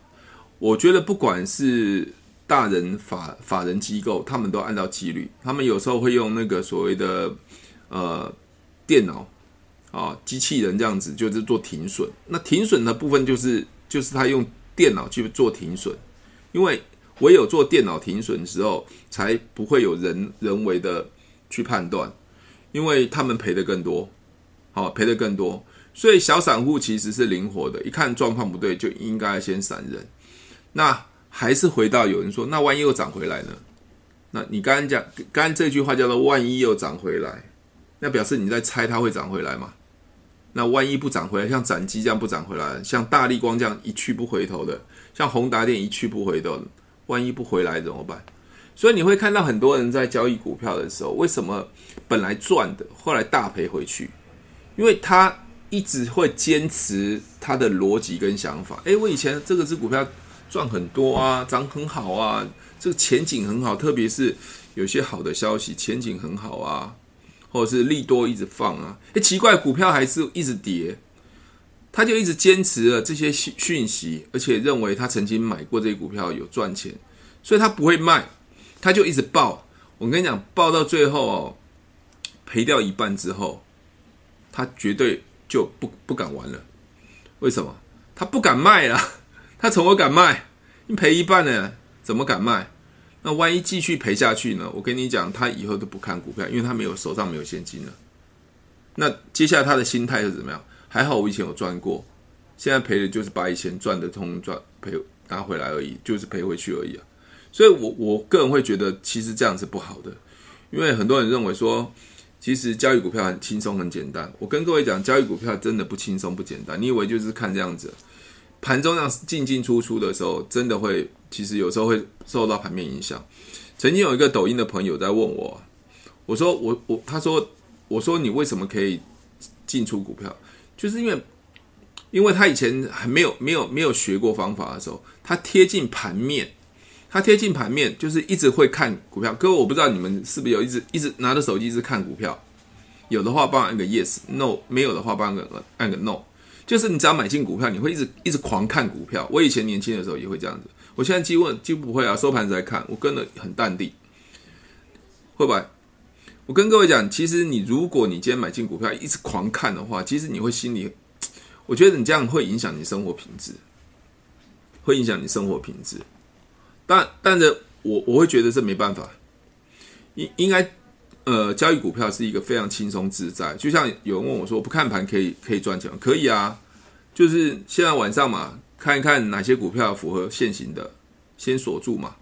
我觉得不管是大人法法人机构，他们都按照纪律。他们有时候会用那个所谓的呃电脑啊机器人这样子，就是做停损。那停损的部分就是就是他用电脑去做停损，因为唯有做电脑停损的时候，才不会有人人为的。去判断，因为他们赔的更多，好赔的更多，所以小散户其实是灵活的，一看状况不对，就应该先闪人。那还是回到有人说，那万一又涨回来呢？那你刚刚讲，刚刚这句话叫做“万一又涨回来”，那表示你在猜它会涨回来吗？那万一不涨回来，像展机这样不涨回来，像大力光这样一去不回头的，像宏达电一去不回头，万一不回来怎么办？所以你会看到很多人在交易股票的时候，为什么本来赚的，后来大赔回去？因为他一直会坚持他的逻辑跟想法。诶，我以前这个支股票赚很多啊，涨很好啊，这个前景很好，特别是有些好的消息，前景很好啊，或者是利多一直放啊。诶，奇怪，股票还是一直跌，他就一直坚持了这些讯息，而且认为他曾经买过这些股票有赚钱，所以他不会卖。他就一直抱，我跟你讲，抱到最后哦，赔掉一半之后，他绝对就不不敢玩了。为什么？他不敢卖了，他怎么敢卖？你赔一半呢，怎么敢卖？那万一继续赔下去呢？我跟你讲，他以后都不看股票，因为他没有手上没有现金了。那接下来他的心态是怎么样？还好我以前有赚过，现在赔的就是把以前赚的通赚赔拿回来而已，就是赔回去而已啊。所以我，我个人会觉得，其实这样是不好的，因为很多人认为说，其实交易股票很轻松、很简单。我跟各位讲，交易股票真的不轻松、不简单。你以为就是看这样子，盘中这样进进出出的时候，真的会，其实有时候会受到盘面影响。曾经有一个抖音的朋友在问我，我说我我他说我说你为什么可以进出股票？就是因为，因为他以前还没有没有没有学过方法的时候，他贴近盘面。他贴近盘面，就是一直会看股票。各位，我不知道你们是不是有一直一直拿着手机一直看股票。有的话帮我按个 yes，no 没有的话帮我按个按个 no。就是你只要买进股票，你会一直一直狂看股票。我以前年轻的时候也会这样子，我现在几乎几乎不会啊，收盘子在看，我跟得很淡定。会不会？我跟各位讲，其实你如果你今天买进股票，一直狂看的话，其实你会心里，我觉得你这样会影响你生活品质，会影响你生活品质。但但是，我我会觉得这没办法，应应该，呃，交易股票是一个非常轻松自在。就像有人问我说，不看盘可以可以赚钱？可以啊，就是现在晚上嘛，看一看哪些股票符合现行的，先锁住嘛。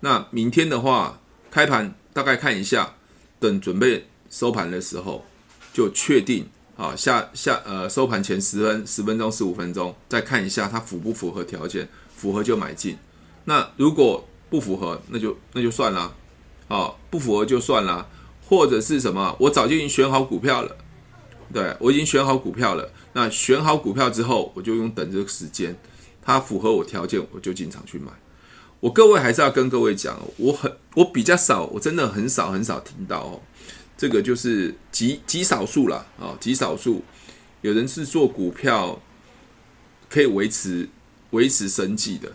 那明天的话，开盘大概看一下。等准备收盘的时候，就确定啊，下下呃收盘前十分十分钟十五分钟再看一下它符不符合条件，符合就买进。那如果不符合，那就那就算了，啊，不符合就算了。或者是什么，我早就已经选好股票了，对，我已经选好股票了。那选好股票之后，我就用等这个时间，它符合我条件，我就进场去买。我各位还是要跟各位讲，我很我比较少，我真的很少很少听到哦，这个就是极极少数了啊，极少数有人是做股票可以维持维持生计的。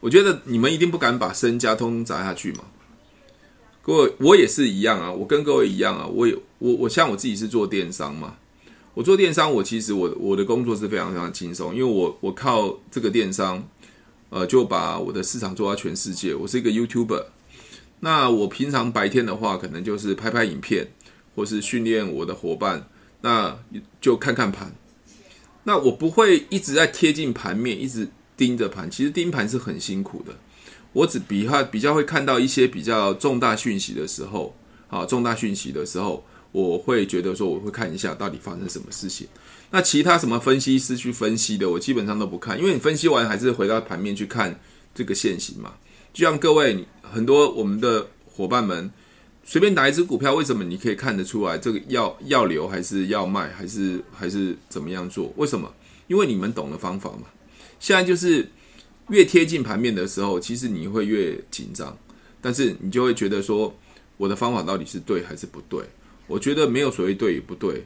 我觉得你们一定不敢把身家通通砸下去嘛。各位，我也是一样啊，我跟各位一样啊，我也我我像我自己是做电商嘛，我做电商，我其实我我的工作是非常非常轻松，因为我我靠这个电商。呃，就把我的市场做到全世界。我是一个 YouTuber，那我平常白天的话，可能就是拍拍影片，或是训练我的伙伴，那就看看盘。那我不会一直在贴近盘面，一直盯着盘。其实盯盘是很辛苦的。我只比较比较会看到一些比较重大讯息的时候，啊，重大讯息的时候，我会觉得说，我会看一下到底发生什么事情。那其他什么分析师去分析的，我基本上都不看，因为你分析完还是回到盘面去看这个线型嘛。就像各位很多我们的伙伴们，随便打一只股票，为什么你可以看得出来这个要要留还是要卖，还是还是怎么样做？为什么？因为你们懂的方法嘛。现在就是越贴近盘面的时候，其实你会越紧张，但是你就会觉得说，我的方法到底是对还是不对？我觉得没有所谓对与不对。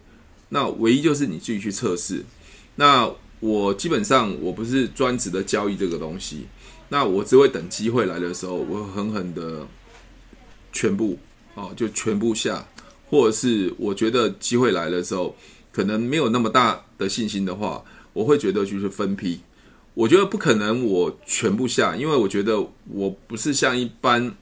那唯一就是你自己去测试。那我基本上我不是专职的交易这个东西，那我只会等机会来的时候，我会狠狠的全部哦，就全部下，或者是我觉得机会来的时候，可能没有那么大的信心的话，我会觉得就是分批。我觉得不可能我全部下，因为我觉得我不是像一般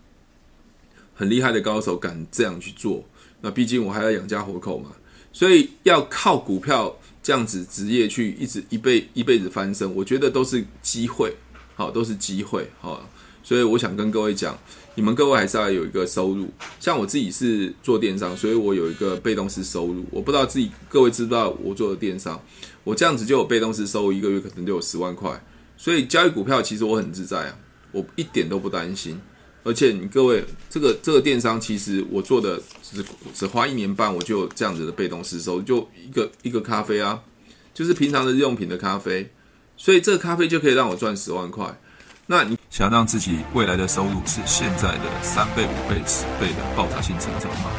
很厉害的高手敢这样去做。那毕竟我还要养家活口嘛。所以要靠股票这样子职业去一直一辈一辈子翻身，我觉得都是机会，好，都是机会，好。所以我想跟各位讲，你们各位还是要有一个收入。像我自己是做电商，所以我有一个被动式收入。我不知道自己各位知不知道我做的电商，我这样子就有被动式收入，一个月可能就有十万块。所以交易股票其实我很自在啊，我一点都不担心。而且你各位，这个这个电商其实我做的只只花一年半，我就这样子的被动式收入，就一个一个咖啡啊，就是平常的日用品的咖啡，所以这个咖啡就可以让我赚十万块。那你想让自己未来的收入是现在的三倍、五倍、十倍的爆炸性成长吗？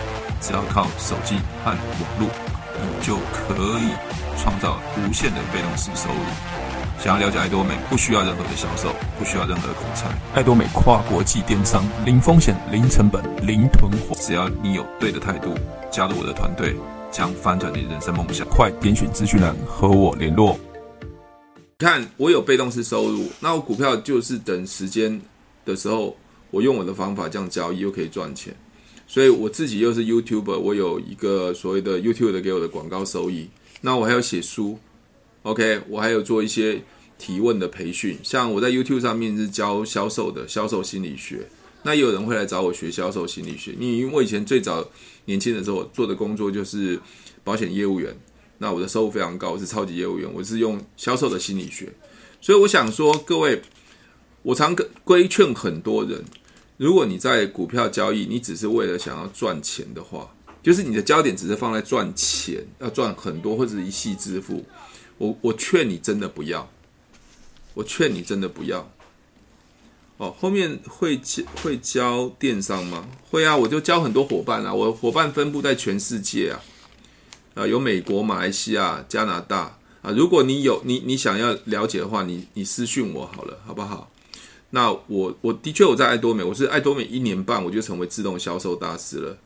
只要靠手机和网络，你就可以创造无限的被动式收入。想要了解爱多美，不需要任何的销售，不需要任何的口才。爱多美跨国际电商，零风险、零成本、零囤货。只要你有对的态度，加入我的团队，将翻转你人生梦想。快点选资讯栏和我联络。看，我有被动式收入，那我股票就是等时间的时候，我用我的方法这样交易，又可以赚钱。所以我自己又是 YouTuber，我有一个所谓的 YouTube 的给我的广告收益。那我还要写书。OK，我还有做一些提问的培训，像我在 YouTube 上面是教销售的，销售心理学。那也有人会来找我学销售心理学。你因为我以前最早年轻的时候做的工作就是保险业务员，那我的收入非常高，我是超级业务员，我是用销售的心理学。所以我想说，各位，我常规劝很多人，如果你在股票交易，你只是为了想要赚钱的话，就是你的焦点只是放在赚钱，要赚很多或者一系致富。我我劝你真的不要，我劝你真的不要。哦，后面会教会教电商吗？会啊，我就教很多伙伴啊，我伙伴分布在全世界啊。啊，有美国、马来西亚、加拿大啊。如果你有你你想要了解的话，你你私讯我好了，好不好？那我我的确我在爱多美，我是爱多美一年半，我就成为自动销售大师了。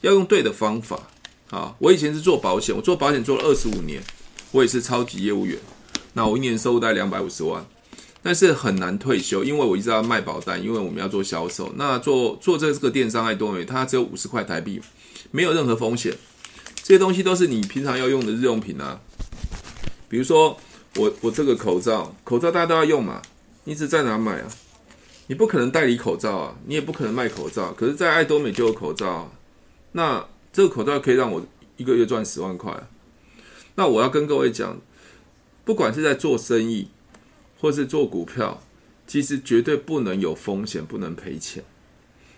要用对的方法啊！我以前是做保险，我做保险做了二十五年，我也是超级业务员。那我一年收入大概两百五十万，但是很难退休，因为我一直要卖保单，因为我们要做销售。那做做这个电商爱多美，它只有五十块台币，没有任何风险。这些东西都是你平常要用的日用品啊，比如说我我这个口罩，口罩大家都要用嘛，你是在哪买啊？你不可能代理口罩啊，你也不可能卖口罩，可是，在爱多美就有口罩啊。那这个口罩可以让我一个月赚十万块。那我要跟各位讲，不管是在做生意，或是做股票，其实绝对不能有风险，不能赔钱。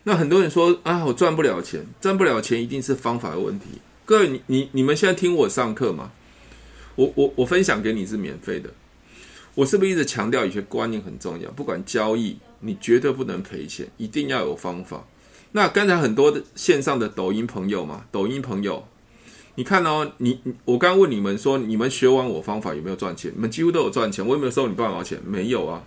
那很多人说啊，我赚不了钱，赚不了钱一定是方法的问题。各位，你你你们现在听我上课吗？我我我分享给你是免费的。我是不是一直强调有些观念很重要？不管交易。你绝对不能赔钱，一定要有方法。那刚才很多的线上的抖音朋友嘛，抖音朋友，你看哦，你我刚问你们说，你们学完我方法有没有赚钱？你们几乎都有赚钱。我有没有收你半毛钱？没有啊。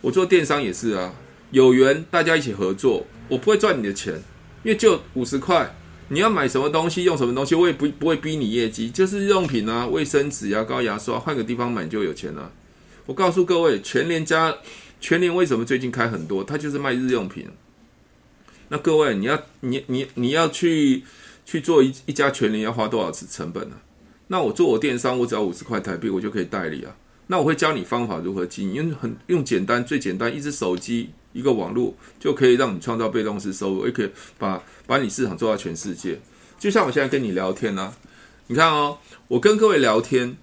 我做电商也是啊，有缘大家一起合作，我不会赚你的钱，因为就五十块，你要买什么东西，用什么东西，我也不不会逼你业绩，就是日用品啊，卫生纸、牙膏、牙刷，换个地方买就有钱了。我告诉各位，全联家。全联为什么最近开很多？它就是卖日用品。那各位，你要你你你要去去做一一家全联要花多少次成本呢、啊？那我做我电商，我只要五十块台币，我就可以代理啊。那我会教你方法如何经营，用很用简单最简单，一只手机一个网络就可以让你创造被动式收入，也可以把把你市场做到全世界。就像我现在跟你聊天啊，你看哦，我跟各位聊天。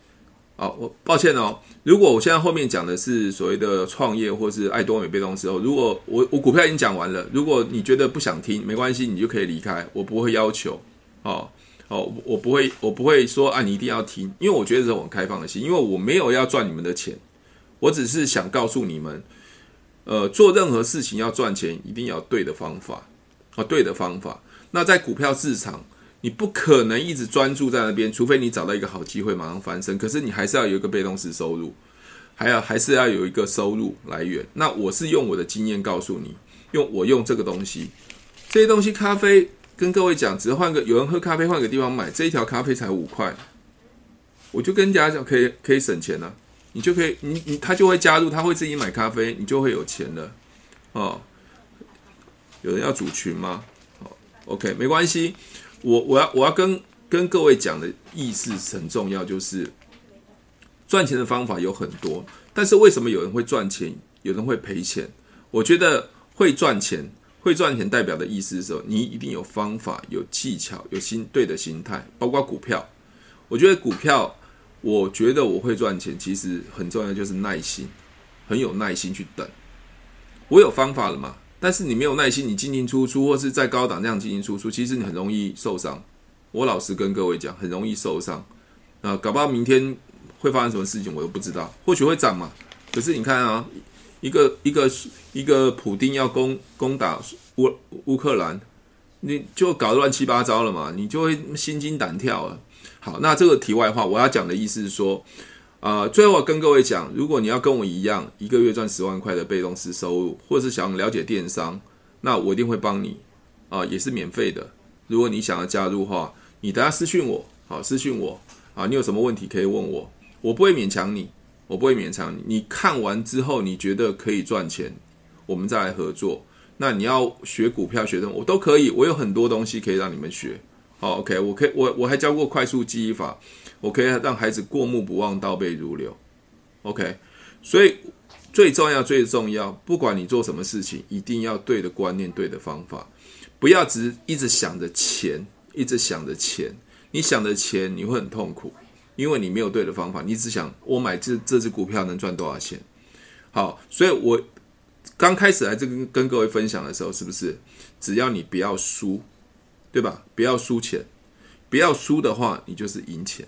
啊，我抱歉哦。如果我现在后面讲的是所谓的创业或是爱多美被动式哦，如果我我股票已经讲完了，如果你觉得不想听，没关系，你就可以离开，我不会要求。哦哦，我不会我不会说啊，你一定要听，因为我觉得这是很开放的心，因为我没有要赚你们的钱，我只是想告诉你们，呃，做任何事情要赚钱，一定要对的方法啊，对的方法。那在股票市场。你不可能一直专注在那边，除非你找到一个好机会马上翻身。可是你还是要有一个被动式收入，还要还是要有一个收入来源。那我是用我的经验告诉你，用我用这个东西，这些东西咖啡跟各位讲，只是换个有人喝咖啡换个地方买，这一条咖啡才五块，我就跟人家讲可以可以省钱了，你就可以你你他就会加入，他会自己买咖啡，你就会有钱了哦。有人要组群吗？哦，OK，没关系。我我要我要跟跟各位讲的意思很重要，就是赚钱的方法有很多，但是为什么有人会赚钱，有人会赔钱？我觉得会赚钱，会赚钱代表的意思是说，你一定有方法、有技巧、有心对的心态，包括股票。我觉得股票，我觉得我会赚钱，其实很重要就是耐心，很有耐心去等。我有方法了嘛？但是你没有耐心，你进进出出，或是在高档这样进进出出，其实你很容易受伤。我老实跟各位讲，很容易受伤。啊，搞不好明天会发生什么事情，我都不知道。或许会涨嘛。可是你看啊，一个一个一个普丁要攻攻打乌乌克兰，你就搞乱七八糟了嘛，你就会心惊胆跳了。好，那这个题外话，我要讲的意思是说。啊、呃，最后跟各位讲，如果你要跟我一样，一个月赚十万块的被动式收入，或者是想了解电商，那我一定会帮你啊、也是免费的。如果你想要加入的话，你等下私讯我，好，私讯我啊，你有什么问题可以问我，我不会勉强你，我不会勉强你。你看完之后，你觉得可以赚钱，我们再来合作。那你要学股票学的，我都可以，我有很多东西可以让你们学。好，OK，我可以，我我还教过快速记忆法。我可以让孩子过目不忘，倒背如流。OK，所以最重要、最重要，不管你做什么事情，一定要对的观念、对的方法，不要只一直想着钱，一直想着钱。你想着钱，你会很痛苦，因为你没有对的方法。你只想我买这这只股票能赚多少钱？好，所以我刚开始来这跟跟各位分享的时候，是不是只要你不要输，对吧？不要输钱，不要输的话，你就是赢钱。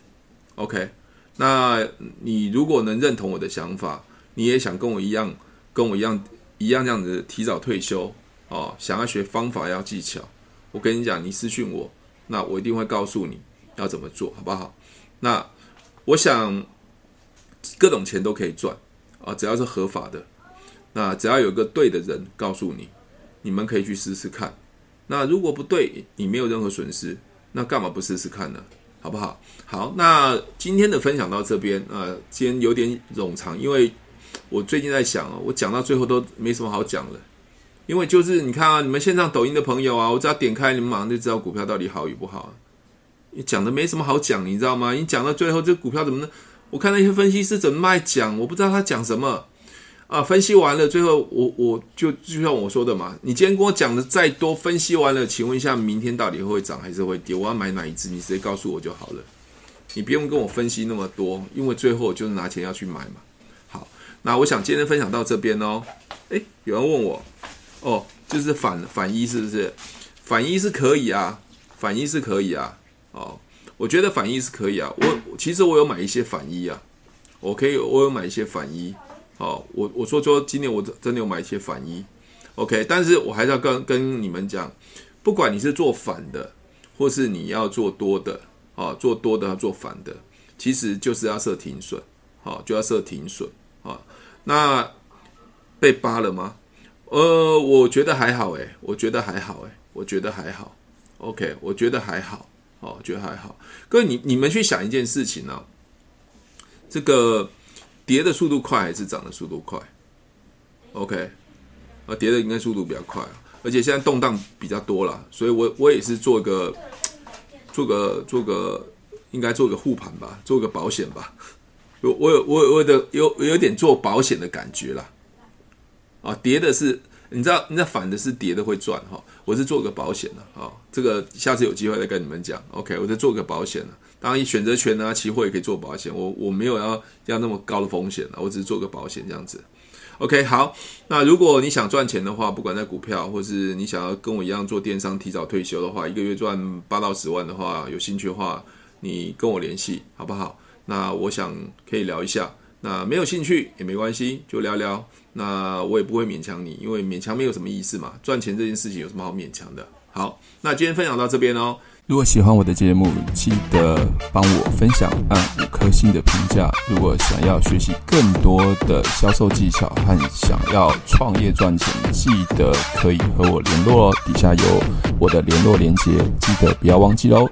OK，那你如果能认同我的想法，你也想跟我一样，跟我一样一样这样子提早退休哦，想要学方法要技巧，我跟你讲，你私讯我，那我一定会告诉你要怎么做好不好？那我想各种钱都可以赚啊，只要是合法的。那只要有个对的人告诉你，你们可以去试试看。那如果不对，你没有任何损失，那干嘛不试试看呢？好不好？好，那今天的分享到这边啊，今天有点冗长，因为我最近在想哦，我讲到最后都没什么好讲了，因为就是你看啊，你们线上抖音的朋友啊，我只要点开，你们马上就知道股票到底好与不好。你讲的没什么好讲，你知道吗？你讲到最后，这股票怎么呢？我看那些分析师怎么卖讲，我不知道他讲什么。啊，分析完了，最后我我就就像我说的嘛，你今天跟我讲的再多，分析完了，请问一下，明天到底会涨还是会跌？我要买哪一只？你直接告诉我就好了，你不用跟我分析那么多，因为最后就是拿钱要去买嘛。好，那我想今天分享到这边哦。诶，有人问我，哦，就是反反一是不是？反一是可以啊，反一是可以啊。哦，我觉得反一是可以啊。我其实我有买一些反一啊，我可以，我有买一些反一。哦，我我说说，今年我真的有买一些反一，OK，但是我还是要跟跟你们讲，不管你是做反的，或是你要做多的，啊，做多的要做反的，其实就是要设停损，好，就要设停损，啊，那被扒了吗？呃，我觉得还好，诶，我觉得还好，诶，我觉得还好，OK，我觉得还好，哦，觉得还好。各位，你你们去想一件事情呢，这个。跌的速度快还是涨的速度快？OK，啊，跌的应该速度比较快，而且现在动荡比较多了，所以我我也是做个做个做个，应该做个护盘吧，做个保险吧。我我有我我的有有点做保险的感觉啦。啊，跌的是你知道，你知道反的是跌的会赚哈，我是做个保险的啊，这个下次有机会再跟你们讲。OK，我在做个保险的。当然，选择权啊，期货也可以做保险。我我没有要要那么高的风险，我只是做个保险这样子。OK，好。那如果你想赚钱的话，不管在股票，或是你想要跟我一样做电商提早退休的话，一个月赚八到十万的话，有兴趣的话，你跟我联系好不好？那我想可以聊一下。那没有兴趣也没关系，就聊聊。那我也不会勉强你，因为勉强没有什么意思嘛。赚钱这件事情有什么好勉强的？好，那今天分享到这边哦。如果喜欢我的节目，记得帮我分享，按五颗星的评价。如果想要学习更多的销售技巧和想要创业赚钱，记得可以和我联络哦。底下有我的联络连接，记得不要忘记哦。